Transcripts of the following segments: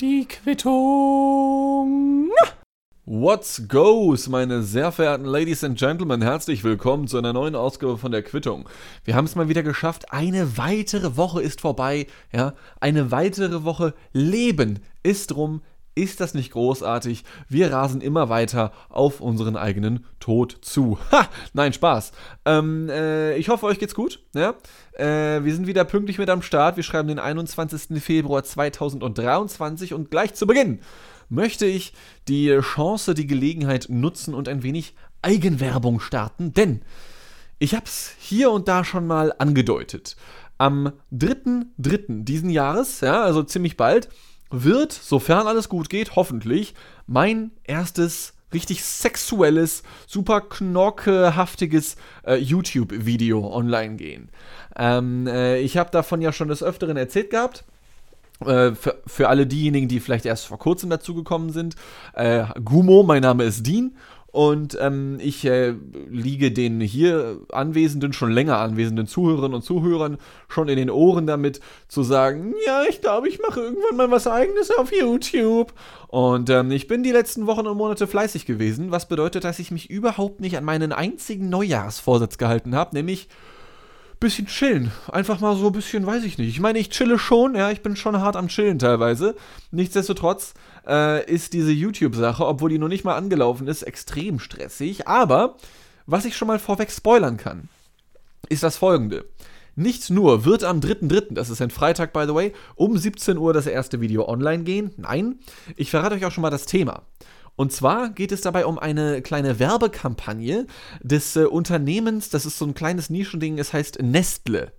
Die Quittung. What's goes, meine sehr verehrten Ladies and Gentlemen, herzlich willkommen zu einer neuen Ausgabe von der Quittung. Wir haben es mal wieder geschafft, eine weitere Woche ist vorbei, ja, eine weitere Woche Leben ist rum, ist das nicht großartig? Wir rasen immer weiter auf unseren eigenen Tod zu. Ha! Nein, Spaß. Ähm, äh, ich hoffe, euch geht's gut. Ja? Äh, wir sind wieder pünktlich mit am Start. Wir schreiben den 21. Februar 2023 und gleich zu Beginn möchte ich die Chance, die Gelegenheit nutzen und ein wenig Eigenwerbung starten, denn ich habe es hier und da schon mal angedeutet. Am 3.3. diesen Jahres, ja, also ziemlich bald, wird, sofern alles gut geht, hoffentlich, mein erstes richtig sexuelles, super knorkehaftiges äh, YouTube-Video online gehen. Ähm, äh, ich habe davon ja schon des Öfteren erzählt gehabt. Äh, für, für, alle diejenigen, die vielleicht erst vor kurzem dazugekommen sind, äh, Gumo, mein Name ist Dean und ähm, ich äh, liege den hier anwesenden, schon länger anwesenden Zuhörerinnen und Zuhörern schon in den Ohren damit zu sagen, ja, ich glaube, ich mache irgendwann mal was eigenes auf YouTube. Und ähm, ich bin die letzten Wochen und Monate fleißig gewesen, was bedeutet, dass ich mich überhaupt nicht an meinen einzigen Neujahrsvorsatz gehalten habe, nämlich bisschen chillen. Einfach mal so ein bisschen, weiß ich nicht. Ich meine, ich chille schon, ja, ich bin schon hart am Chillen teilweise. Nichtsdestotrotz äh, ist diese YouTube-Sache, obwohl die noch nicht mal angelaufen ist, extrem stressig. Aber was ich schon mal vorweg spoilern kann, ist das folgende. Nicht nur wird am 3.3., das ist ein Freitag by the way, um 17 Uhr das erste Video online gehen. Nein, ich verrate euch auch schon mal das Thema. Und zwar geht es dabei um eine kleine Werbekampagne des äh, Unternehmens, das ist so ein kleines Nischending, es heißt Nestle.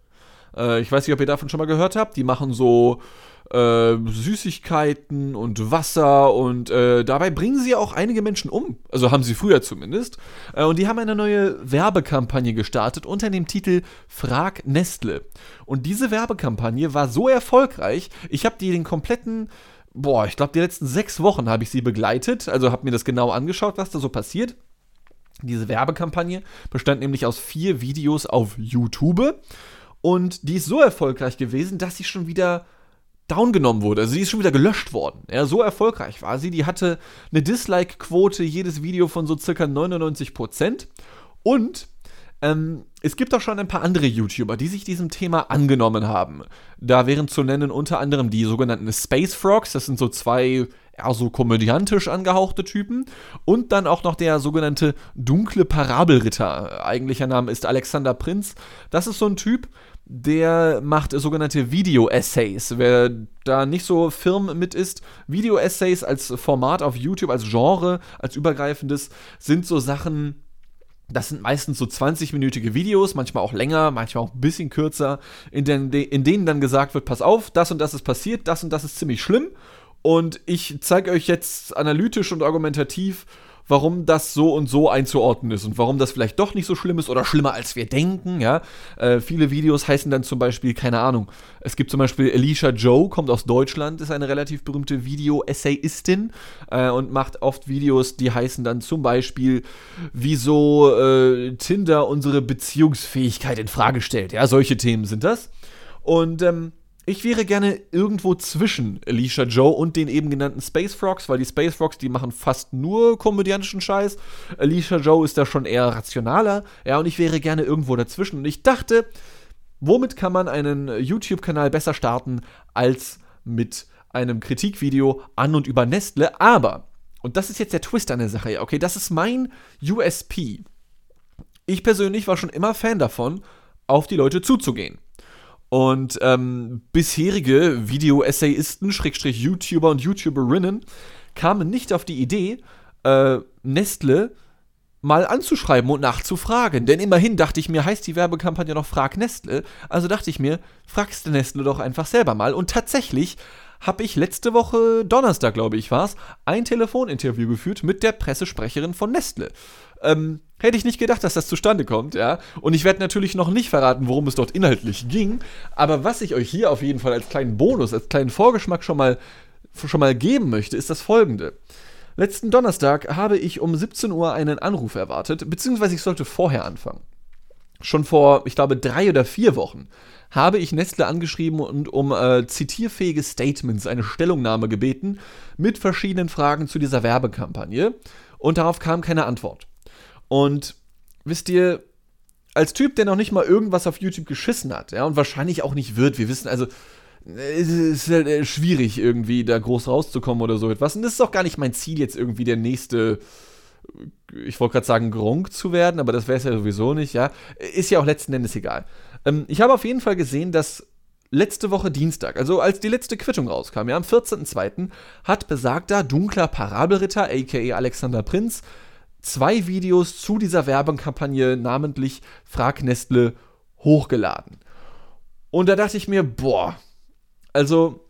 Äh, ich weiß nicht, ob ihr davon schon mal gehört habt. Die machen so äh, Süßigkeiten und Wasser und äh, dabei bringen sie auch einige Menschen um. Also haben sie früher zumindest. Äh, und die haben eine neue Werbekampagne gestartet unter dem Titel Frag Nestle. Und diese Werbekampagne war so erfolgreich, ich habe die den kompletten boah, ich glaube, die letzten sechs Wochen habe ich sie begleitet, also habe mir das genau angeschaut, was da so passiert. Diese Werbekampagne bestand nämlich aus vier Videos auf YouTube und die ist so erfolgreich gewesen, dass sie schon wieder down genommen wurde. Also sie ist schon wieder gelöscht worden. Ja, so erfolgreich war sie. Die hatte eine Dislike-Quote jedes Video von so circa 99%. Und ähm, es gibt auch schon ein paar andere YouTuber, die sich diesem Thema angenommen haben. Da wären zu nennen unter anderem die sogenannten Space Frogs, das sind so zwei eher so komödiantisch angehauchte Typen. Und dann auch noch der sogenannte dunkle Parabelritter. Eigentlicher Name ist Alexander Prinz. Das ist so ein Typ, der macht sogenannte Video-Essays. Wer da nicht so firm mit ist, Video-Essays als Format auf YouTube, als Genre, als übergreifendes, sind so Sachen, das sind meistens so 20-minütige Videos, manchmal auch länger, manchmal auch ein bisschen kürzer, in, den, in denen dann gesagt wird, pass auf, das und das ist passiert, das und das ist ziemlich schlimm. Und ich zeige euch jetzt analytisch und argumentativ, warum das so und so einzuordnen ist und warum das vielleicht doch nicht so schlimm ist oder schlimmer als wir denken, ja. Äh, viele Videos heißen dann zum Beispiel, keine Ahnung, es gibt zum Beispiel Alicia Joe, kommt aus Deutschland, ist eine relativ berühmte Video-Essayistin äh, und macht oft Videos, die heißen dann zum Beispiel, wieso äh, Tinder unsere Beziehungsfähigkeit in Frage stellt, ja, solche Themen sind das. Und ähm, ich wäre gerne irgendwo zwischen Alicia Joe und den eben genannten Space Frogs, weil die Space Frogs, die machen fast nur komödiantischen Scheiß. Alicia Joe ist da schon eher rationaler. Ja, und ich wäre gerne irgendwo dazwischen. Und ich dachte, womit kann man einen YouTube-Kanal besser starten als mit einem Kritikvideo an und über Nestle? Aber, und das ist jetzt der Twist an der Sache, okay, das ist mein USP. Ich persönlich war schon immer Fan davon, auf die Leute zuzugehen. Und ähm, bisherige Video-Essayisten, Schrägstrich YouTuber und YouTuberinnen kamen nicht auf die Idee, äh, Nestle mal anzuschreiben und nachzufragen. Denn immerhin dachte ich mir, heißt die Werbekampagne noch Frag Nestle. Also dachte ich mir, fragst du Nestle doch einfach selber mal. Und tatsächlich habe ich letzte Woche, Donnerstag glaube ich war es, ein Telefoninterview geführt mit der Pressesprecherin von Nestle. Ähm, hätte ich nicht gedacht, dass das zustande kommt, ja. Und ich werde natürlich noch nicht verraten, worum es dort inhaltlich ging. Aber was ich euch hier auf jeden Fall als kleinen Bonus, als kleinen Vorgeschmack schon mal, schon mal geben möchte, ist das folgende. Letzten Donnerstag habe ich um 17 Uhr einen Anruf erwartet, beziehungsweise ich sollte vorher anfangen. schon vor, ich glaube, drei oder vier Wochen habe ich Nestle angeschrieben und um äh, zitierfähige Statements, eine Stellungnahme gebeten mit verschiedenen Fragen zu dieser Werbekampagne und darauf kam keine Antwort. Und wisst ihr, als Typ, der noch nicht mal irgendwas auf YouTube geschissen hat, ja, und wahrscheinlich auch nicht wird, wir wissen, also es ist halt äh, schwierig irgendwie da groß rauszukommen oder so etwas. Und das ist auch gar nicht mein Ziel, jetzt irgendwie der nächste, ich wollte gerade sagen, Gronk zu werden, aber das wäre es ja sowieso nicht, ja. Ist ja auch letzten Endes egal. Ähm, ich habe auf jeden Fall gesehen, dass letzte Woche Dienstag, also als die letzte Quittung rauskam, ja, am 14.02., hat besagter dunkler Parabelritter, aka Alexander Prinz, zwei Videos zu dieser Werbekampagne, namentlich Frag Nestle, hochgeladen. Und da dachte ich mir, boah, also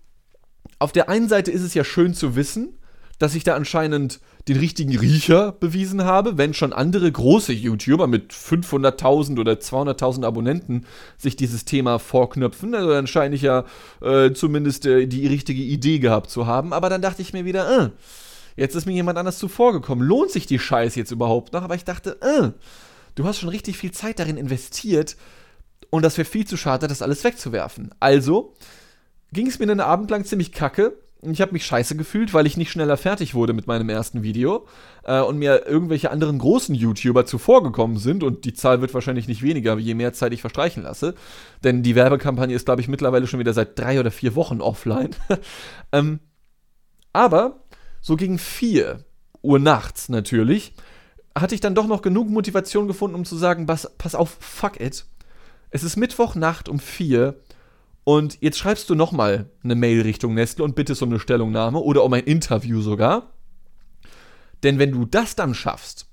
auf der einen Seite ist es ja schön zu wissen, dass ich da anscheinend den richtigen Riecher bewiesen habe, wenn schon andere große YouTuber mit 500.000 oder 200.000 Abonnenten sich dieses Thema vorknöpfen. Also dann scheine ich ja äh, zumindest äh, die richtige Idee gehabt zu haben. Aber dann dachte ich mir wieder, äh, jetzt ist mir jemand anders zuvorgekommen. Lohnt sich die Scheiße jetzt überhaupt noch? Aber ich dachte, äh, du hast schon richtig viel Zeit darin investiert und das wäre viel zu schade, das alles wegzuwerfen. Also ging es mir einen Abend lang ziemlich kacke ich habe mich scheiße gefühlt, weil ich nicht schneller fertig wurde mit meinem ersten Video äh, und mir irgendwelche anderen großen YouTuber zuvorgekommen sind und die Zahl wird wahrscheinlich nicht weniger, je mehr Zeit ich verstreichen lasse. Denn die Werbekampagne ist, glaube ich, mittlerweile schon wieder seit drei oder vier Wochen offline. ähm, aber so gegen vier Uhr nachts natürlich hatte ich dann doch noch genug Motivation gefunden, um zu sagen, pass, pass auf, fuck it. Es ist Mittwochnacht um vier und jetzt schreibst du nochmal eine Mail Richtung Nestle und bittest um eine Stellungnahme oder um ein Interview sogar. Denn wenn du das dann schaffst,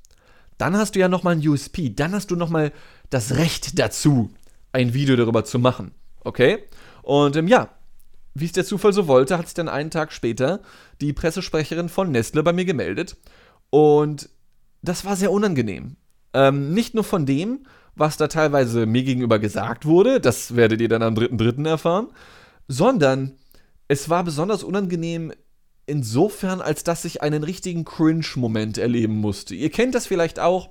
dann hast du ja nochmal ein USP, dann hast du nochmal das Recht dazu, ein Video darüber zu machen. Okay? Und ähm, ja, wie es der Zufall so wollte, hat sich dann einen Tag später die Pressesprecherin von Nestle bei mir gemeldet. Und das war sehr unangenehm. Ähm, nicht nur von dem, was da teilweise mir gegenüber gesagt wurde, das werdet ihr dann am 3.3. erfahren, sondern es war besonders unangenehm insofern, als dass ich einen richtigen Cringe-Moment erleben musste. Ihr kennt das vielleicht auch.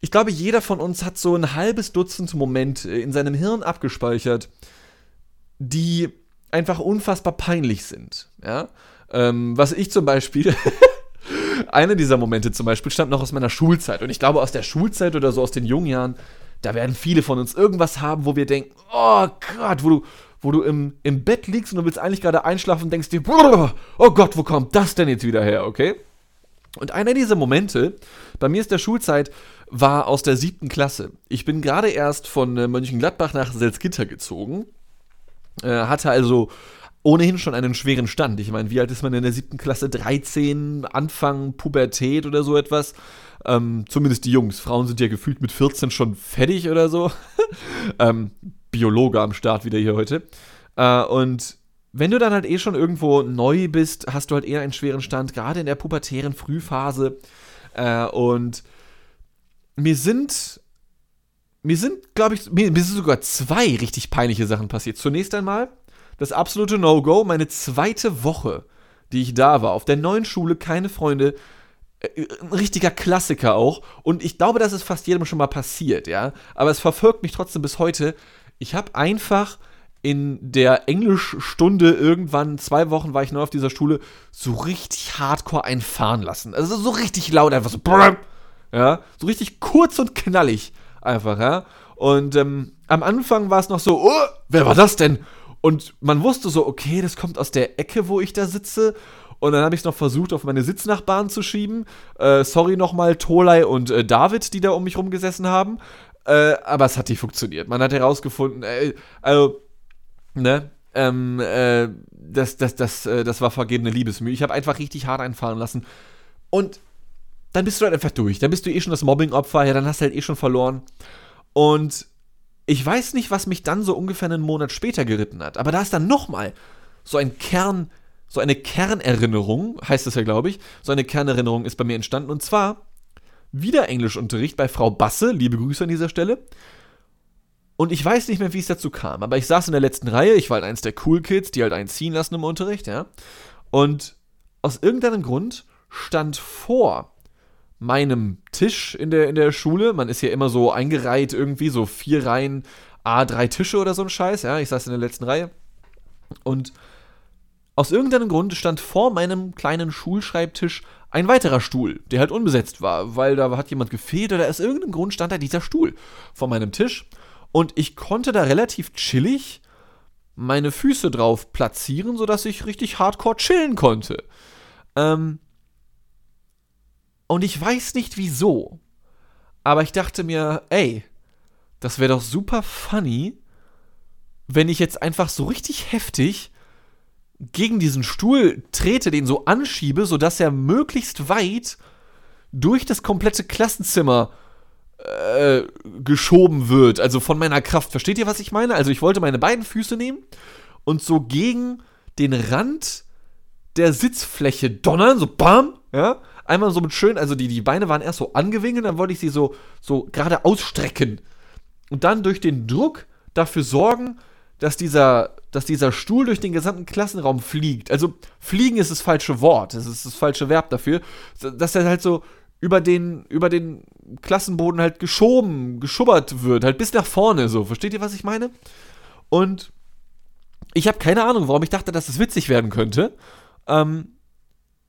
Ich glaube, jeder von uns hat so ein halbes Dutzend Momente in seinem Hirn abgespeichert, die einfach unfassbar peinlich sind. Ja? Ähm, was ich zum Beispiel einer dieser Momente zum Beispiel stammt noch aus meiner Schulzeit. Und ich glaube, aus der Schulzeit oder so aus den jungen Jahren, da werden viele von uns irgendwas haben, wo wir denken, oh Gott, wo du, wo du im, im Bett liegst und du willst eigentlich gerade einschlafen und denkst dir, oh Gott, wo kommt das denn jetzt wieder her, okay? Und einer dieser Momente, bei mir ist der Schulzeit, war aus der siebten Klasse. Ich bin gerade erst von äh, Mönchengladbach nach Selzgitter gezogen, äh, hatte also ohnehin schon einen schweren Stand. Ich meine, wie alt ist man in der siebten Klasse? 13, Anfang Pubertät oder so etwas. Ähm, zumindest die Jungs. Frauen sind ja gefühlt mit 14 schon fertig oder so. ähm, Biologe am Start wieder hier heute. Äh, und wenn du dann halt eh schon irgendwo neu bist, hast du halt eher einen schweren Stand, gerade in der pubertären Frühphase. Äh, und mir sind, mir sind, glaube ich, mir, mir sind sogar zwei richtig peinliche Sachen passiert. Zunächst einmal das absolute No-Go, meine zweite Woche, die ich da war, auf der neuen Schule, keine Freunde, äh, ein richtiger Klassiker auch. Und ich glaube, das ist fast jedem schon mal passiert, ja. Aber es verfolgt mich trotzdem bis heute. Ich habe einfach in der Englischstunde irgendwann, zwei Wochen war ich neu auf dieser Schule, so richtig hardcore einfahren lassen. Also so richtig laut, einfach so, ja, so richtig kurz und knallig einfach, ja. Und ähm, am Anfang war es noch so, oh, wer war das denn? Und man wusste so, okay, das kommt aus der Ecke, wo ich da sitze. Und dann habe ich es noch versucht, auf meine Sitznachbarn zu schieben. Äh, sorry nochmal, Tolai und äh, David, die da um mich rumgesessen haben. Äh, aber es hat nicht funktioniert. Man hat herausgefunden, äh, also, ne, ähm, äh, das, das, das, äh, das war vergebene Liebesmühe. Ich habe einfach richtig hart einfahren lassen. Und dann bist du halt einfach durch. Dann bist du eh schon das Mobbing-Opfer, ja, dann hast du halt eh schon verloren. Und ich weiß nicht, was mich dann so ungefähr einen Monat später geritten hat, aber da ist dann nochmal so ein Kern, so eine Kernerinnerung, heißt es ja, glaube ich, so eine Kernerinnerung ist bei mir entstanden und zwar wieder Englischunterricht bei Frau Basse, liebe Grüße an dieser Stelle. Und ich weiß nicht mehr, wie es dazu kam, aber ich saß in der letzten Reihe, ich war halt eins der Cool Kids, die halt einen ziehen lassen im Unterricht, ja. Und aus irgendeinem Grund stand vor meinem Tisch in der, in der Schule. Man ist ja immer so eingereiht irgendwie, so vier Reihen, A, drei Tische oder so ein Scheiß. Ja, ich saß in der letzten Reihe. Und aus irgendeinem Grund stand vor meinem kleinen Schulschreibtisch ein weiterer Stuhl, der halt unbesetzt war, weil da hat jemand gefehlt oder aus irgendeinem Grund stand da dieser Stuhl vor meinem Tisch. Und ich konnte da relativ chillig meine Füße drauf platzieren, sodass ich richtig hardcore chillen konnte. Ähm, und ich weiß nicht wieso. Aber ich dachte mir, ey, das wäre doch super funny, wenn ich jetzt einfach so richtig heftig gegen diesen Stuhl trete, den so anschiebe, sodass er möglichst weit durch das komplette Klassenzimmer äh, geschoben wird. Also von meiner Kraft. Versteht ihr, was ich meine? Also ich wollte meine beiden Füße nehmen und so gegen den Rand der Sitzfläche donnern, so bam, ja, einmal so mit schön, also die, die Beine waren erst so angewinkelt, dann wollte ich sie so, so gerade ausstrecken. Und dann durch den Druck dafür sorgen, dass dieser, dass dieser Stuhl durch den gesamten Klassenraum fliegt. Also fliegen ist das falsche Wort, das ist das falsche Verb dafür. Dass er halt so über den, über den Klassenboden halt geschoben, geschubbert wird, halt bis nach vorne so. Versteht ihr, was ich meine? Und ich habe keine Ahnung, warum ich dachte, dass das witzig werden könnte. Ähm,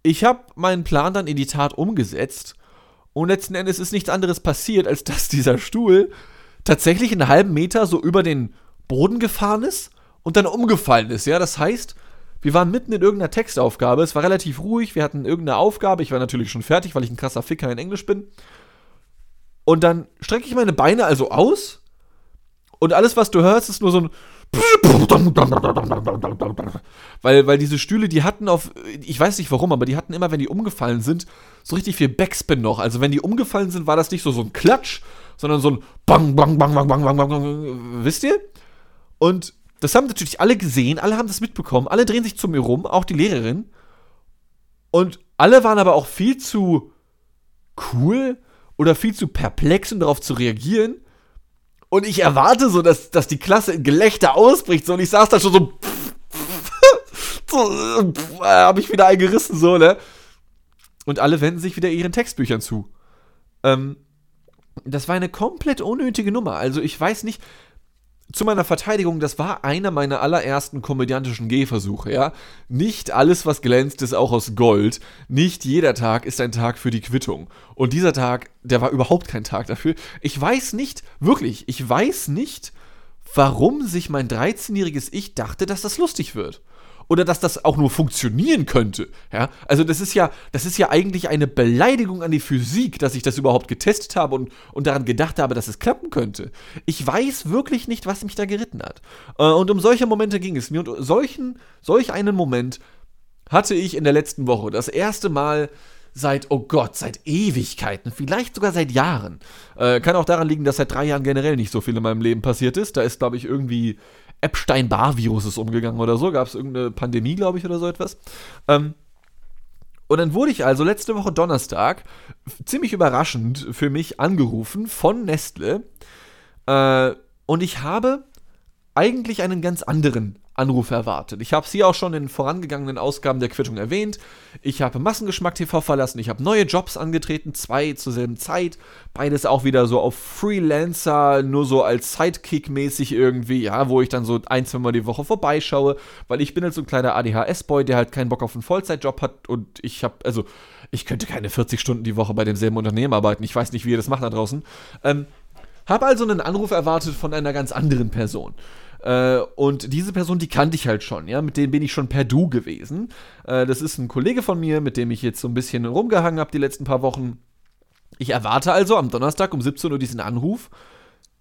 ich habe meinen Plan dann in die Tat umgesetzt und letzten Endes ist nichts anderes passiert, als dass dieser Stuhl tatsächlich einen halben Meter so über den Boden gefahren ist und dann umgefallen ist. Ja, das heißt, wir waren mitten in irgendeiner Textaufgabe, es war relativ ruhig, wir hatten irgendeine Aufgabe, ich war natürlich schon fertig, weil ich ein krasser Ficker in Englisch bin. Und dann strecke ich meine Beine also aus und alles, was du hörst, ist nur so ein weil, weil diese Stühle, die hatten auf, ich weiß nicht warum, aber die hatten immer, wenn die umgefallen sind, so richtig viel Backspin noch. Also wenn die umgefallen sind, war das nicht so, so ein Klatsch, sondern so ein Bang, Bang, Bang, Bang, Bang, Bang, Bang, Bang, wisst ihr? Und das haben natürlich alle gesehen, alle haben das mitbekommen, alle drehen sich zu mir rum, auch die Lehrerin. Und alle waren aber auch viel zu cool oder viel zu perplex, um darauf zu reagieren. Und ich erwarte so, dass, dass die Klasse in Gelächter ausbricht. So, und ich saß da schon so. so äh, hab ich wieder eingerissen, so, ne? Und alle wenden sich wieder ihren Textbüchern zu. Ähm, das war eine komplett unnötige Nummer. Also ich weiß nicht, zu meiner Verteidigung, das war einer meiner allerersten komödiantischen Gehversuche, ja. Nicht alles, was glänzt, ist auch aus Gold. Nicht jeder Tag ist ein Tag für die Quittung. Und dieser Tag, der war überhaupt kein Tag dafür. Ich weiß nicht, wirklich, ich weiß nicht, warum sich mein 13-jähriges Ich dachte, dass das lustig wird oder dass das auch nur funktionieren könnte. Ja, also das ist ja, das ist ja eigentlich eine Beleidigung an die Physik, dass ich das überhaupt getestet habe und, und daran gedacht habe, dass es klappen könnte. Ich weiß wirklich nicht, was mich da geritten hat. Äh, und um solche Momente ging es mir. Und solchen, solch einen Moment hatte ich in der letzten Woche. Das erste Mal seit, oh Gott, seit Ewigkeiten, vielleicht sogar seit Jahren. Äh, kann auch daran liegen, dass seit drei Jahren generell nicht so viel in meinem Leben passiert ist. Da ist, glaube ich, irgendwie Epstein-Barr-Virus ist umgegangen oder so. Gab es irgendeine Pandemie, glaube ich, oder so etwas. Ähm, und dann wurde ich also letzte Woche Donnerstag ziemlich überraschend für mich angerufen von Nestle. Äh, und ich habe eigentlich einen ganz anderen Anruf erwartet. Ich habe es hier auch schon in vorangegangenen Ausgaben der Quittung erwähnt. Ich habe Massengeschmack TV verlassen, ich habe neue Jobs angetreten, zwei zur selben Zeit. Beides auch wieder so auf Freelancer, nur so als Sidekick-mäßig irgendwie, ja, wo ich dann so ein, zwei Mal die Woche vorbeischaue, weil ich bin halt so ein kleiner ADHS-Boy, der halt keinen Bock auf einen Vollzeitjob hat und ich habe, also, ich könnte keine 40 Stunden die Woche bei demselben Unternehmen arbeiten. Ich weiß nicht, wie ihr das macht da draußen. Ähm, habe also einen Anruf erwartet von einer ganz anderen Person. Äh, und diese Person, die kannte ich halt schon, ja, mit dem bin ich schon per Du gewesen. Äh, das ist ein Kollege von mir, mit dem ich jetzt so ein bisschen rumgehangen habe die letzten paar Wochen. Ich erwarte also am Donnerstag um 17 Uhr diesen Anruf.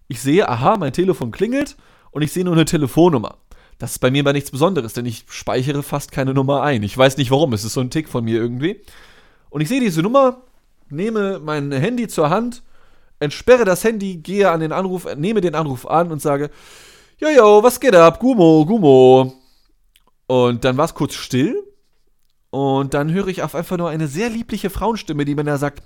Ich sehe, aha, mein Telefon klingelt und ich sehe nur eine Telefonnummer. Das ist bei mir aber nichts Besonderes, denn ich speichere fast keine Nummer ein. Ich weiß nicht warum, es ist so ein Tick von mir irgendwie. Und ich sehe diese Nummer, nehme mein Handy zur Hand, entsperre das Handy, gehe an den Anruf, nehme den Anruf an und sage, Jojo, was geht ab? Gumo, Gumo. Und dann war es kurz still. Und dann höre ich auf einfach nur eine sehr liebliche Frauenstimme, die mir da sagt: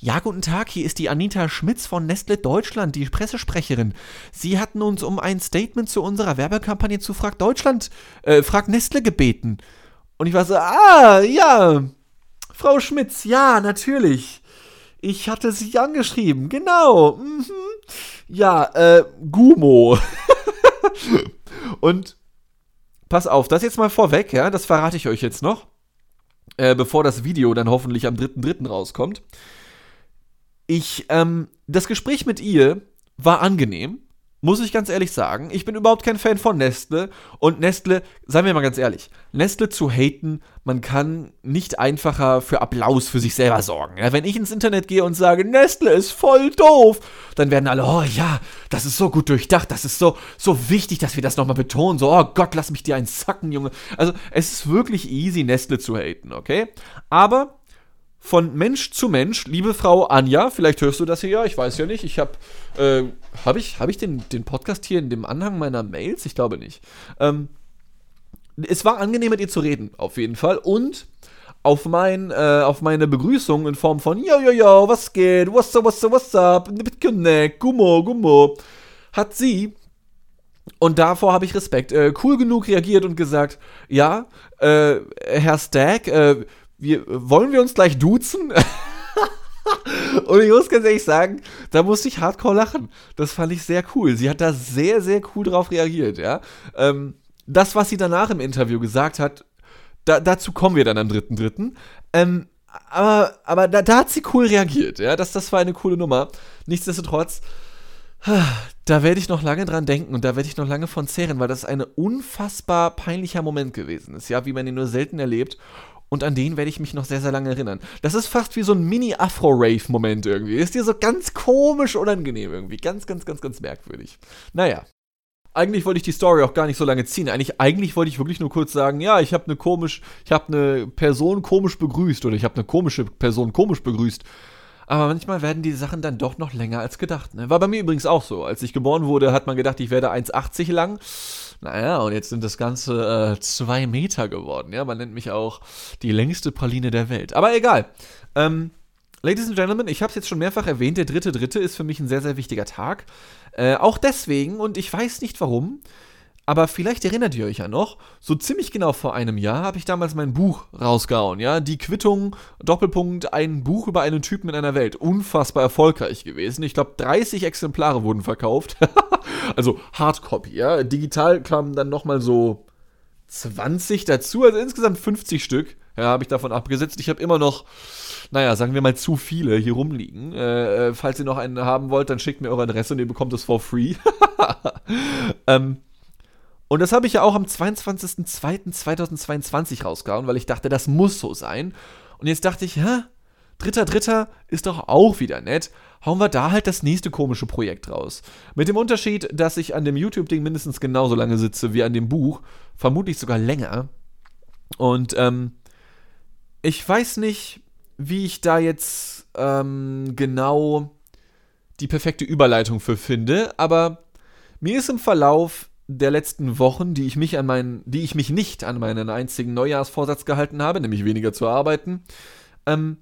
Ja, guten Tag, hier ist die Anita Schmitz von Nestle Deutschland, die Pressesprecherin. Sie hatten uns um ein Statement zu unserer Werbekampagne zu Frag Deutschland, äh, Frag Nestle gebeten. Und ich war so: Ah, ja, Frau Schmitz, ja, natürlich. Ich hatte sie angeschrieben, genau. Mhm. Ja, äh, Gumo. und pass auf, das jetzt mal vorweg, ja, das verrate ich euch jetzt noch, äh, bevor das Video dann hoffentlich am 3.3. rauskommt. Ich, ähm, das Gespräch mit ihr war angenehm. Muss ich ganz ehrlich sagen, ich bin überhaupt kein Fan von Nestle. Und Nestle, seien wir mal ganz ehrlich, Nestle zu haten, man kann nicht einfacher für Applaus für sich selber sorgen. Ja, wenn ich ins Internet gehe und sage, Nestle ist voll doof, dann werden alle, oh ja, das ist so gut durchdacht, das ist so, so wichtig, dass wir das nochmal betonen. So, oh Gott, lass mich dir einen sacken, Junge. Also, es ist wirklich easy, Nestle zu haten, okay? Aber von Mensch zu Mensch, liebe Frau Anja, vielleicht hörst du das hier ja, ich weiß ja nicht. Ich habe, äh, habe ich, hab ich den, den Podcast hier in dem Anhang meiner Mails? Ich glaube nicht. Ähm, es war angenehm mit ihr zu reden, auf jeden Fall. Und auf, mein, äh, auf meine Begrüßung in Form von Yo, yo, yo, was geht? What's up, what's up, what's up? Connect, gummo, gummo. Hat sie und davor habe ich Respekt. Äh, cool genug reagiert und gesagt, ja, äh, Herr Stack, äh, wir, wollen wir uns gleich duzen? Und ich muss ganz ehrlich sagen, da musste ich hardcore lachen. Das fand ich sehr cool. Sie hat da sehr, sehr cool drauf reagiert, ja. Ähm, das, was sie danach im Interview gesagt hat, da, dazu kommen wir dann am 3.3. Ähm, aber aber da, da, hat sie cool reagiert, ja. Das, das war eine coole Nummer. Nichtsdestotrotz, da werde ich noch lange dran denken und da werde ich noch lange von zehren, weil das ein unfassbar peinlicher Moment gewesen ist, ja, wie man ihn nur selten erlebt. Und an den werde ich mich noch sehr, sehr lange erinnern. Das ist fast wie so ein Mini-Afro-Rave-Moment irgendwie. Ist dir so ganz komisch unangenehm irgendwie. Ganz, ganz, ganz, ganz merkwürdig. Naja. Eigentlich wollte ich die Story auch gar nicht so lange ziehen. Eigentlich, eigentlich wollte ich wirklich nur kurz sagen, ja, ich habe eine komisch, ich habe eine Person komisch begrüßt oder ich habe eine komische Person komisch begrüßt. Aber manchmal werden die Sachen dann doch noch länger als gedacht. Ne? War bei mir übrigens auch so. Als ich geboren wurde, hat man gedacht, ich werde 1,80 lang. Naja, und jetzt sind das Ganze äh, zwei Meter geworden. Ja, man nennt mich auch die längste Praline der Welt. Aber egal. Ähm, Ladies and Gentlemen, ich habe es jetzt schon mehrfach erwähnt, der dritte Dritte ist für mich ein sehr, sehr wichtiger Tag. Äh, auch deswegen, und ich weiß nicht warum, aber vielleicht erinnert ihr euch ja noch, so ziemlich genau vor einem Jahr habe ich damals mein Buch rausgehauen, ja, die Quittung, Doppelpunkt, ein Buch über einen Typen in einer Welt. Unfassbar erfolgreich gewesen. Ich glaube, 30 Exemplare wurden verkauft. also Hardcopy, ja. Digital kamen dann nochmal so 20 dazu, also insgesamt 50 Stück. Ja, habe ich davon abgesetzt. Ich habe immer noch, naja, sagen wir mal zu viele hier rumliegen. Äh, äh falls ihr noch einen haben wollt, dann schickt mir eure Adresse und ihr bekommt es for free. ähm, und das habe ich ja auch am 22.02.2022 rausgehauen, weil ich dachte, das muss so sein. Und jetzt dachte ich, hä? Dritter, dritter ist doch auch wieder nett. Hauen wir da halt das nächste komische Projekt raus. Mit dem Unterschied, dass ich an dem YouTube-Ding mindestens genauso lange sitze wie an dem Buch. Vermutlich sogar länger. Und ähm, ich weiß nicht, wie ich da jetzt ähm, genau die perfekte Überleitung für finde, aber mir ist im Verlauf der letzten Wochen, die ich mich an meinen, die ich mich nicht an meinen einzigen Neujahrsvorsatz gehalten habe, nämlich weniger zu arbeiten, ähm,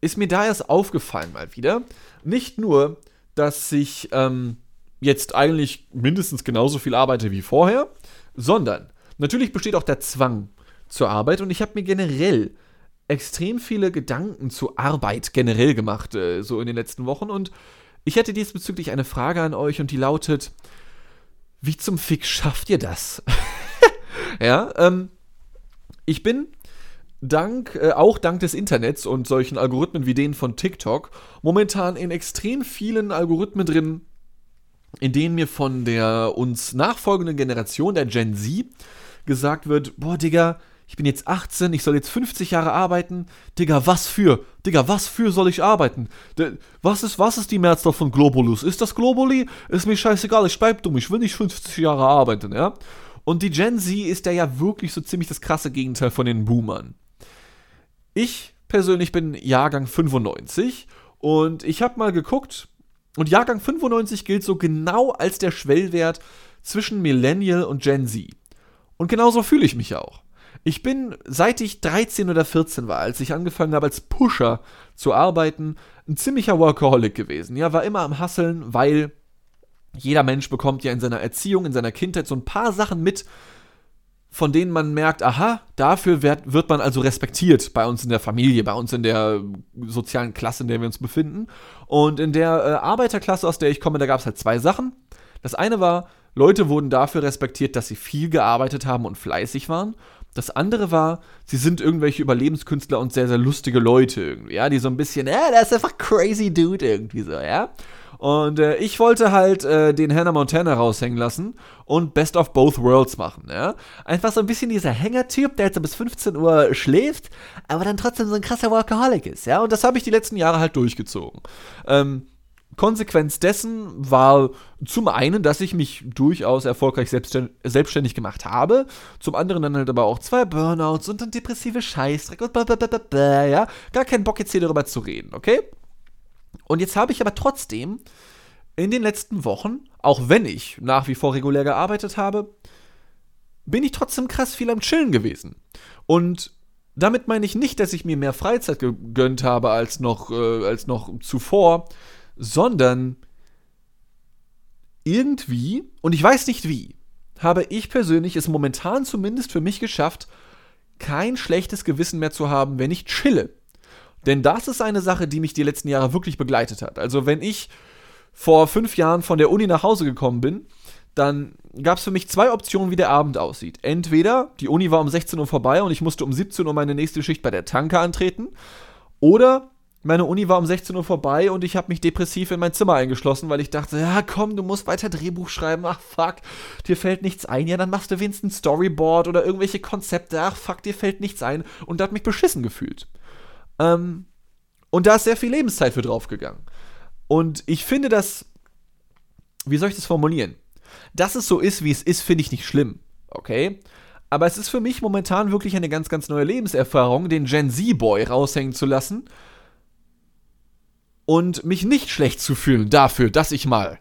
ist mir da erst aufgefallen mal wieder. Nicht nur, dass ich ähm, jetzt eigentlich mindestens genauso viel arbeite wie vorher, sondern natürlich besteht auch der Zwang zur Arbeit und ich habe mir generell extrem viele Gedanken zu Arbeit generell gemacht, äh, so in den letzten Wochen und ich hätte diesbezüglich eine Frage an euch und die lautet, wie zum Fick schafft ihr das? ja, ähm, ich bin dank, äh, auch dank des Internets und solchen Algorithmen wie denen von TikTok, momentan in extrem vielen Algorithmen drin, in denen mir von der uns nachfolgenden Generation, der Gen Z, gesagt wird, boah, Digga, ich bin jetzt 18, ich soll jetzt 50 Jahre arbeiten. Digga, was für? Digga, was für soll ich arbeiten? Was ist, was ist die Mehrzahl von Globulus? Ist das Globuli? Ist mir scheißegal, ich bleib dumm, ich will nicht 50 Jahre arbeiten, ja? Und die Gen Z ist ja ja wirklich so ziemlich das krasse Gegenteil von den Boomern. Ich persönlich bin Jahrgang 95 und ich habe mal geguckt und Jahrgang 95 gilt so genau als der Schwellwert zwischen Millennial und Gen Z. Und genauso fühle ich mich auch. Ich bin, seit ich 13 oder 14 war, als ich angefangen habe als Pusher zu arbeiten, ein ziemlicher Workaholic gewesen. Ja, war immer am Hasseln, weil jeder Mensch bekommt ja in seiner Erziehung, in seiner Kindheit so ein paar Sachen mit, von denen man merkt, aha, dafür wird, wird man also respektiert bei uns in der Familie, bei uns in der sozialen Klasse, in der wir uns befinden. Und in der äh, Arbeiterklasse, aus der ich komme, da gab es halt zwei Sachen. Das eine war, Leute wurden dafür respektiert, dass sie viel gearbeitet haben und fleißig waren. Das andere war, sie sind irgendwelche Überlebenskünstler und sehr, sehr lustige Leute irgendwie, ja, die so ein bisschen, ja, das ist einfach crazy dude irgendwie so, ja. Und äh, ich wollte halt äh, den Hannah Montana raushängen lassen und Best of Both Worlds machen. Ja? Einfach so ein bisschen dieser Hängertyp, der jetzt so bis 15 Uhr schläft, aber dann trotzdem so ein krasser Workaholic ist. Ja? Und das habe ich die letzten Jahre halt durchgezogen. Ähm, Konsequenz dessen war zum einen, dass ich mich durchaus erfolgreich selbstständig gemacht habe, zum anderen dann halt aber auch zwei Burnouts und dann depressive Scheißdreck und blablabla, ja, gar keinen Bock jetzt hier darüber zu reden, okay? Und jetzt habe ich aber trotzdem in den letzten Wochen, auch wenn ich nach wie vor regulär gearbeitet habe, bin ich trotzdem krass viel am Chillen gewesen. Und damit meine ich nicht, dass ich mir mehr Freizeit gegönnt habe als noch, äh, als noch zuvor, sondern irgendwie, und ich weiß nicht wie, habe ich persönlich es momentan zumindest für mich geschafft, kein schlechtes Gewissen mehr zu haben, wenn ich chille. Denn das ist eine Sache, die mich die letzten Jahre wirklich begleitet hat. Also wenn ich vor fünf Jahren von der Uni nach Hause gekommen bin, dann gab es für mich zwei Optionen, wie der Abend aussieht. Entweder die Uni war um 16 Uhr vorbei und ich musste um 17 Uhr meine nächste Schicht bei der Tanke antreten. Oder meine Uni war um 16 Uhr vorbei und ich habe mich depressiv in mein Zimmer eingeschlossen, weil ich dachte, ja komm, du musst weiter Drehbuch schreiben, ach fuck, dir fällt nichts ein, ja dann machst du wenigstens ein Storyboard oder irgendwelche Konzepte, ach fuck, dir fällt nichts ein und da hat mich beschissen gefühlt. Ähm, und da ist sehr viel Lebenszeit für draufgegangen. Und ich finde das, wie soll ich das formulieren? Dass es so ist, wie es ist, finde ich nicht schlimm. Okay? Aber es ist für mich momentan wirklich eine ganz, ganz neue Lebenserfahrung, den Gen Z-Boy raushängen zu lassen und mich nicht schlecht zu fühlen dafür, dass ich mal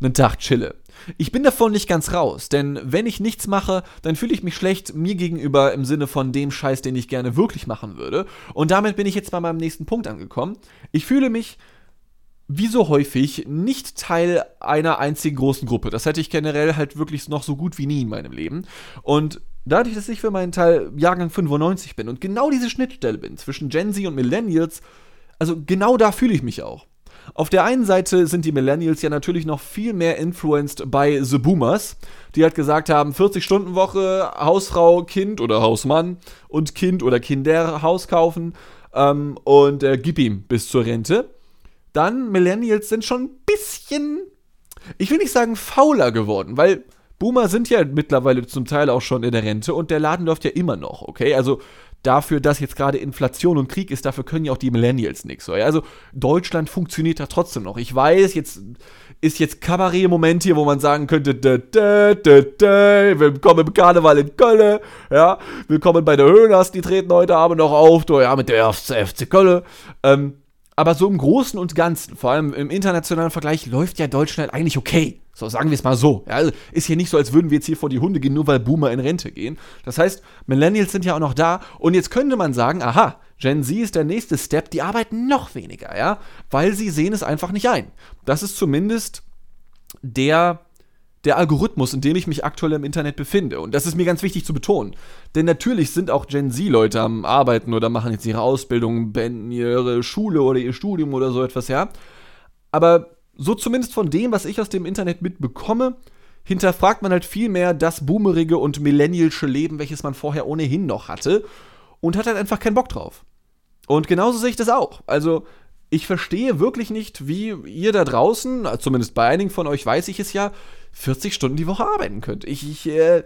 einen Tag chille. Ich bin davon nicht ganz raus, denn wenn ich nichts mache, dann fühle ich mich schlecht mir gegenüber im Sinne von dem Scheiß, den ich gerne wirklich machen würde. Und damit bin ich jetzt bei meinem nächsten Punkt angekommen. Ich fühle mich wie so häufig nicht Teil einer einzigen großen Gruppe. Das hätte ich generell halt wirklich noch so gut wie nie in meinem Leben. Und dadurch, dass ich für meinen Teil Jahrgang 95 bin und genau diese Schnittstelle bin zwischen Gen Z und Millennials, also genau da fühle ich mich auch. Auf der einen Seite sind die Millennials ja natürlich noch viel mehr influenced bei The Boomers, die halt gesagt haben, 40-Stunden-Woche, Hausfrau, Kind oder Hausmann und Kind oder Kinder Haus kaufen ähm, und äh, gib ihm bis zur Rente. Dann Millennials sind schon ein bisschen, ich will nicht sagen fauler geworden, weil Boomer sind ja mittlerweile zum Teil auch schon in der Rente und der Laden läuft ja immer noch, okay? Also dafür, dass jetzt gerade Inflation und Krieg ist, dafür können ja auch die Millennials nichts. So. Ja? Also Deutschland funktioniert da trotzdem noch. Ich weiß, jetzt ist jetzt Kabarett-Moment hier, wo man sagen könnte, da, da, da, willkommen im Karneval in Köln, ja, willkommen bei der Höhners, die treten heute Abend noch auf, ja, mit der FC Köln. Ähm, aber so im Großen und Ganzen, vor allem im internationalen Vergleich, läuft ja Deutschland eigentlich okay. So, sagen wir es mal so. Ja, also ist hier nicht so, als würden wir jetzt hier vor die Hunde gehen, nur weil Boomer in Rente gehen. Das heißt, Millennials sind ja auch noch da. Und jetzt könnte man sagen, aha, Gen Z ist der nächste Step, die arbeiten noch weniger, ja, weil sie sehen es einfach nicht ein. Das ist zumindest der der Algorithmus, in dem ich mich aktuell im Internet befinde. Und das ist mir ganz wichtig zu betonen. Denn natürlich sind auch Gen Z-Leute am Arbeiten oder machen jetzt ihre Ausbildung, beenden ihre Schule oder ihr Studium oder so etwas, ja. Aber so zumindest von dem, was ich aus dem Internet mitbekomme, hinterfragt man halt viel mehr das boomerige und millennialsche Leben, welches man vorher ohnehin noch hatte und hat halt einfach keinen Bock drauf. Und genauso sehe ich das auch. Also, ich verstehe wirklich nicht, wie ihr da draußen, zumindest bei einigen von euch weiß ich es ja, 40 Stunden die Woche arbeiten könnt. Ich, ich äh,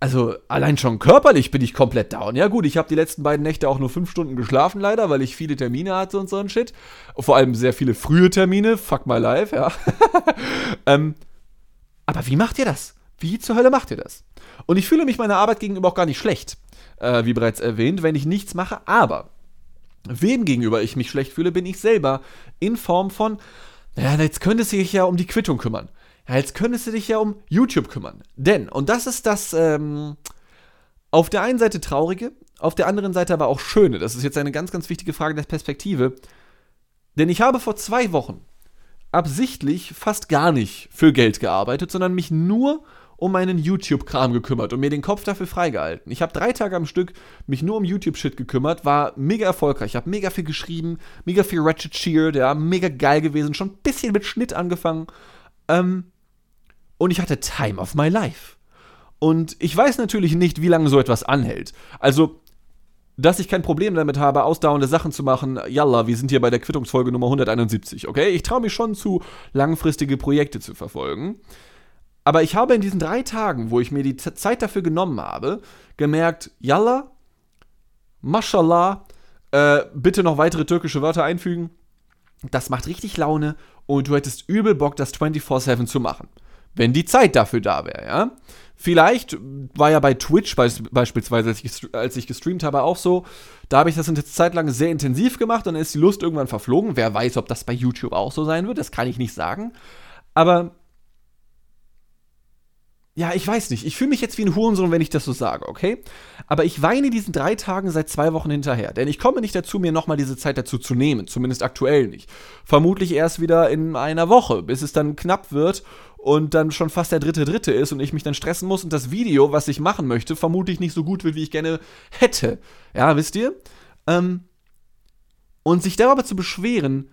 also allein schon körperlich bin ich komplett down. Ja gut, ich habe die letzten beiden Nächte auch nur 5 Stunden geschlafen leider, weil ich viele Termine hatte und so ein Shit. Vor allem sehr viele frühe Termine, fuck my life, ja. ähm, aber wie macht ihr das? Wie zur Hölle macht ihr das? Und ich fühle mich meiner Arbeit gegenüber auch gar nicht schlecht, äh, wie bereits erwähnt, wenn ich nichts mache, aber wem gegenüber ich mich schlecht fühle, bin ich selber in Form von, naja, jetzt könnte es sich ja um die Quittung kümmern ja, jetzt könntest du dich ja um YouTube kümmern. Denn, und das ist das ähm, auf der einen Seite traurige, auf der anderen Seite aber auch schöne. Das ist jetzt eine ganz, ganz wichtige Frage der Perspektive. Denn ich habe vor zwei Wochen absichtlich fast gar nicht für Geld gearbeitet, sondern mich nur um meinen YouTube-Kram gekümmert und mir den Kopf dafür freigehalten. Ich habe drei Tage am Stück mich nur um YouTube-Shit gekümmert, war mega erfolgreich. Ich habe mega viel geschrieben, mega viel Ratchet Cheered, ja, mega geil gewesen, schon ein bisschen mit Schnitt angefangen. Ähm, und ich hatte Time of my life. Und ich weiß natürlich nicht, wie lange so etwas anhält. Also, dass ich kein Problem damit habe, ausdauernde Sachen zu machen, yalla, wir sind hier bei der Quittungsfolge Nummer 171, okay? Ich traue mich schon zu, langfristige Projekte zu verfolgen. Aber ich habe in diesen drei Tagen, wo ich mir die Zeit dafür genommen habe, gemerkt, yalla, mashallah, äh, bitte noch weitere türkische Wörter einfügen. Das macht richtig Laune und du hättest übel Bock, das 24-7 zu machen. Wenn die Zeit dafür da wäre, ja? Vielleicht war ja bei Twitch beispielsweise, als ich, als ich gestreamt habe, auch so. Da habe ich das eine Zeit lang sehr intensiv gemacht und dann ist die Lust irgendwann verflogen. Wer weiß, ob das bei YouTube auch so sein wird, das kann ich nicht sagen. Aber ja, ich weiß nicht. Ich fühle mich jetzt wie ein Hurensohn, wenn ich das so sage, okay? Aber ich weine diesen drei Tagen seit zwei Wochen hinterher. Denn ich komme nicht dazu, mir nochmal diese Zeit dazu zu nehmen. Zumindest aktuell nicht. Vermutlich erst wieder in einer Woche, bis es dann knapp wird und dann schon fast der dritte Dritte ist und ich mich dann stressen muss und das Video, was ich machen möchte, vermutlich nicht so gut wird, wie ich gerne hätte. Ja, wisst ihr? Ähm, und sich darüber zu beschweren,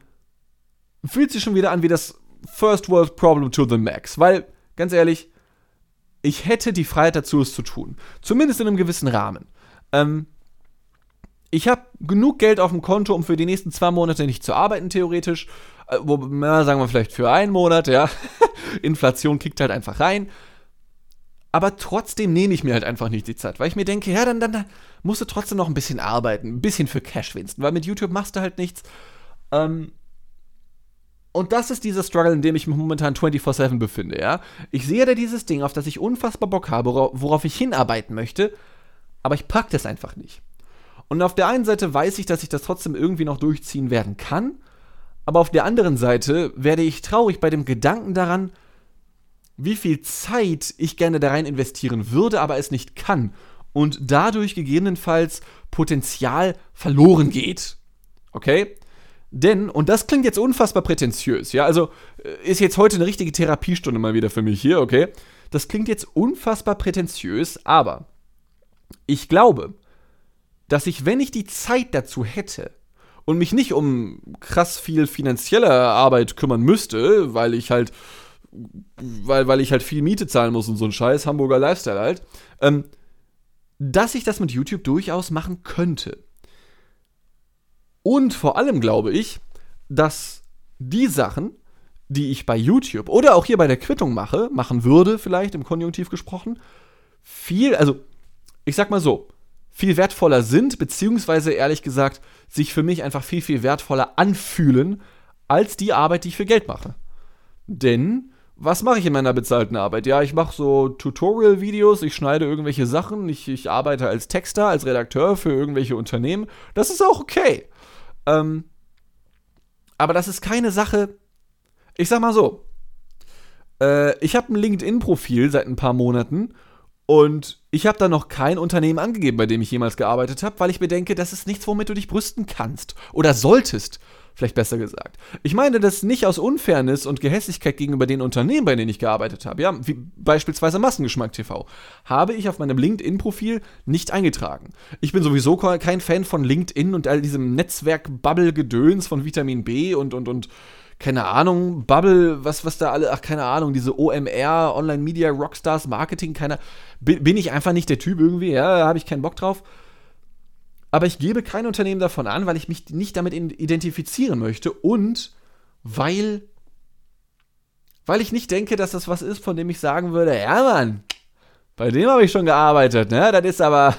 fühlt sich schon wieder an wie das First World Problem to the Max. Weil, ganz ehrlich, ich hätte die Freiheit dazu, es zu tun. Zumindest in einem gewissen Rahmen. Ähm, ich habe genug Geld auf dem Konto, um für die nächsten zwei Monate nicht zu arbeiten, theoretisch. Äh, wo, na, sagen wir vielleicht für einen Monat, ja. Inflation kickt halt einfach rein. Aber trotzdem nehme ich mir halt einfach nicht die Zeit, weil ich mir denke, ja, dann, dann, dann musst du trotzdem noch ein bisschen arbeiten, ein bisschen für Cash winsten, weil mit YouTube machst du halt nichts. Ähm, und das ist dieser Struggle, in dem ich mich momentan 24-7 befinde, ja. Ich sehe da dieses Ding, auf das ich unfassbar Bock habe, worauf ich hinarbeiten möchte, aber ich pack das einfach nicht. Und auf der einen Seite weiß ich, dass ich das trotzdem irgendwie noch durchziehen werden kann, aber auf der anderen Seite werde ich traurig bei dem Gedanken daran, wie viel Zeit ich gerne da rein investieren würde, aber es nicht kann und dadurch gegebenenfalls Potenzial verloren geht. Okay? Denn, und das klingt jetzt unfassbar prätentiös, ja, also äh, ist jetzt heute eine richtige Therapiestunde mal wieder für mich hier, okay? Das klingt jetzt unfassbar prätentiös, aber ich glaube, dass ich, wenn ich die Zeit dazu hätte, und mich nicht um krass viel finanzielle Arbeit kümmern müsste, weil ich halt, weil, weil ich halt viel Miete zahlen muss und so ein Scheiß, Hamburger Lifestyle halt, ähm, dass ich das mit YouTube durchaus machen könnte. Und vor allem glaube ich, dass die Sachen, die ich bei YouTube oder auch hier bei der Quittung mache, machen würde, vielleicht im Konjunktiv gesprochen, viel, also ich sag mal so, viel wertvoller sind, beziehungsweise ehrlich gesagt, sich für mich einfach viel, viel wertvoller anfühlen, als die Arbeit, die ich für Geld mache. Denn, was mache ich in meiner bezahlten Arbeit? Ja, ich mache so Tutorial-Videos, ich schneide irgendwelche Sachen, ich, ich arbeite als Texter, als Redakteur für irgendwelche Unternehmen. Das ist auch okay. Ähm, aber das ist keine Sache. Ich sag mal so. Äh, ich habe ein LinkedIn-Profil seit ein paar Monaten und ich habe da noch kein Unternehmen angegeben, bei dem ich jemals gearbeitet habe, weil ich mir denke, das ist nichts, womit du dich brüsten kannst. Oder solltest, vielleicht besser gesagt. Ich meine das nicht aus Unfairness und Gehässigkeit gegenüber den Unternehmen, bei denen ich gearbeitet habe. Ja, wie beispielsweise Massengeschmack TV. Habe ich auf meinem LinkedIn-Profil nicht eingetragen. Ich bin sowieso kein Fan von LinkedIn und all diesem Netzwerk-Bubble-Gedöns von Vitamin B und, und, und keine Ahnung, Bubble, was, was da alle, ach, keine Ahnung, diese OMR, Online Media, Rockstars, Marketing, keiner, bin, bin ich einfach nicht der Typ irgendwie, ja, da habe ich keinen Bock drauf. Aber ich gebe kein Unternehmen davon an, weil ich mich nicht damit identifizieren möchte und weil, weil ich nicht denke, dass das was ist, von dem ich sagen würde, ja, Mann, bei dem habe ich schon gearbeitet, ne? Das ist aber,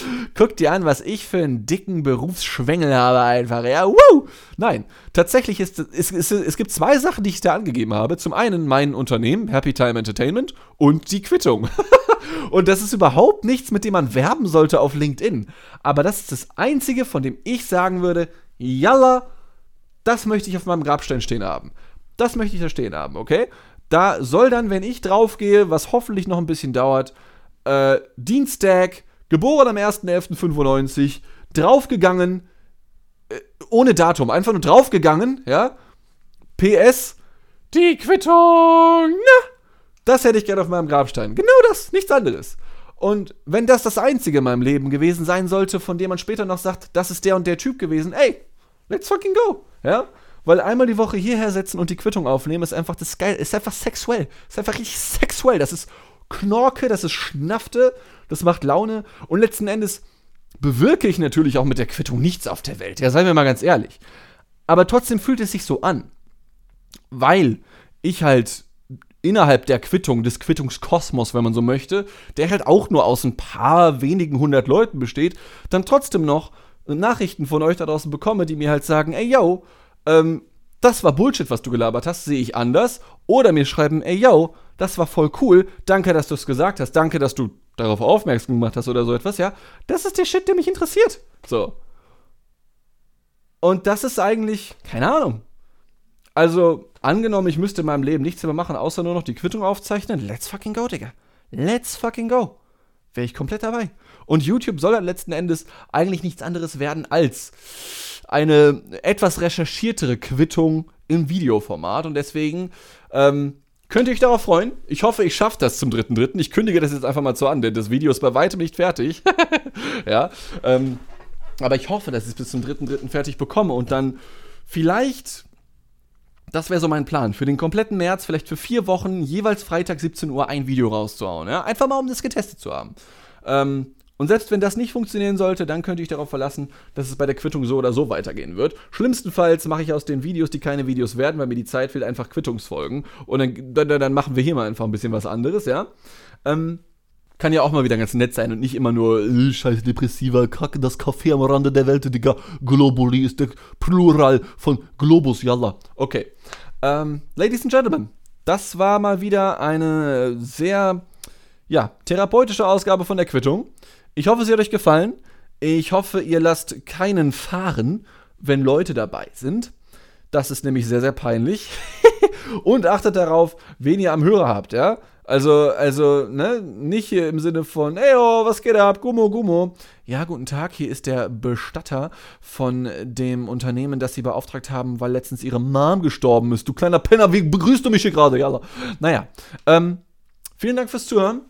Guck dir an, was ich für einen dicken Berufsschwengel habe einfach. Ja, woo! Nein, tatsächlich ist es, es, es gibt zwei Sachen, die ich da angegeben habe. Zum einen mein Unternehmen, Happy Time Entertainment, und die Quittung. und das ist überhaupt nichts, mit dem man werben sollte auf LinkedIn. Aber das ist das Einzige, von dem ich sagen würde, yalla, das möchte ich auf meinem Grabstein stehen haben. Das möchte ich da stehen haben, okay? Da soll dann, wenn ich draufgehe, was hoffentlich noch ein bisschen dauert, äh, Dienstag, Geboren am 1.11.95, draufgegangen, äh, ohne Datum, einfach nur draufgegangen, ja. PS, die Quittung Das hätte ich gerne auf meinem Grabstein. Genau das, nichts anderes. Und wenn das das Einzige in meinem Leben gewesen sein sollte, von dem man später noch sagt, das ist der und der Typ gewesen, ey, let's fucking go. Ja? Weil einmal die Woche hierher setzen und die Quittung aufnehmen, ist einfach das geil, ist einfach sexuell. Ist einfach richtig sexuell. Das ist Knorke, das ist Schnafte, das macht Laune und letzten Endes bewirke ich natürlich auch mit der Quittung nichts auf der Welt. Ja, seien wir mal ganz ehrlich. Aber trotzdem fühlt es sich so an. Weil ich halt innerhalb der Quittung, des Quittungskosmos, wenn man so möchte, der halt auch nur aus ein paar wenigen hundert Leuten besteht, dann trotzdem noch Nachrichten von euch da draußen bekomme, die mir halt sagen, ey yo, ähm, das war Bullshit, was du gelabert hast, sehe ich anders. Oder mir schreiben, ey yo, das war voll cool, danke, dass du es gesagt hast, danke, dass du darauf aufmerksam gemacht hast oder so etwas, ja. Das ist der Shit, der mich interessiert. So. Und das ist eigentlich, keine Ahnung. Also, angenommen, ich müsste in meinem Leben nichts mehr machen, außer nur noch die Quittung aufzeichnen. Let's fucking go, Digga. Let's fucking go. Wäre ich komplett dabei. Und YouTube soll dann letzten Endes eigentlich nichts anderes werden als eine etwas recherchiertere Quittung im Videoformat. Und deswegen ähm, könnt ihr euch darauf freuen. Ich hoffe, ich schaffe das zum 3.3. Ich kündige das jetzt einfach mal so an, denn das Video ist bei weitem nicht fertig. ja. Ähm, aber ich hoffe, dass ich es bis zum 3.3. fertig bekomme und dann vielleicht das wäre so mein Plan. Für den kompletten März, vielleicht für vier Wochen, jeweils Freitag 17 Uhr ein Video rauszuhauen. Ja? Einfach mal, um das getestet zu haben. Ähm, und selbst wenn das nicht funktionieren sollte, dann könnte ich darauf verlassen, dass es bei der Quittung so oder so weitergehen wird. Schlimmstenfalls mache ich aus den Videos, die keine Videos werden, weil mir die Zeit fehlt, einfach Quittungsfolgen. Und dann, dann, dann machen wir hier mal einfach ein bisschen was anderes, ja. Ähm, kann ja auch mal wieder ganz nett sein und nicht immer nur äh, scheiß depressiver Kacke, das Café am Rande der Welt, Digga. Globuli ist der Plural von Globus, yalla. Okay. Ähm, Ladies and Gentlemen, das war mal wieder eine sehr, ja, therapeutische Ausgabe von der Quittung. Ich hoffe, sie hat euch gefallen. Ich hoffe, ihr lasst keinen fahren, wenn Leute dabei sind. Das ist nämlich sehr, sehr peinlich. und achtet darauf, wen ihr am Hörer habt, ja. Also, also, ne, nicht hier im Sinne von, ey, oh, was geht ab, Gummo, Gummo. Ja, guten Tag, hier ist der Bestatter von dem Unternehmen, das Sie beauftragt haben, weil letztens Ihre Mom gestorben ist. Du kleiner Penner, wie begrüßt du mich hier gerade? Ja, naja, ähm, vielen Dank fürs Zuhören.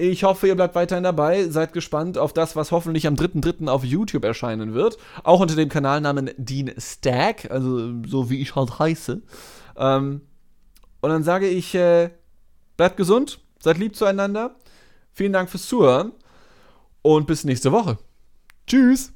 Ich hoffe, ihr bleibt weiterhin dabei. Seid gespannt auf das, was hoffentlich am 3.3. auf YouTube erscheinen wird. Auch unter dem Kanalnamen Dean Stack, also so wie ich halt heiße. Ähm, und dann sage ich, äh, Bleibt gesund, seid lieb zueinander. Vielen Dank fürs Zuhören und bis nächste Woche. Tschüss.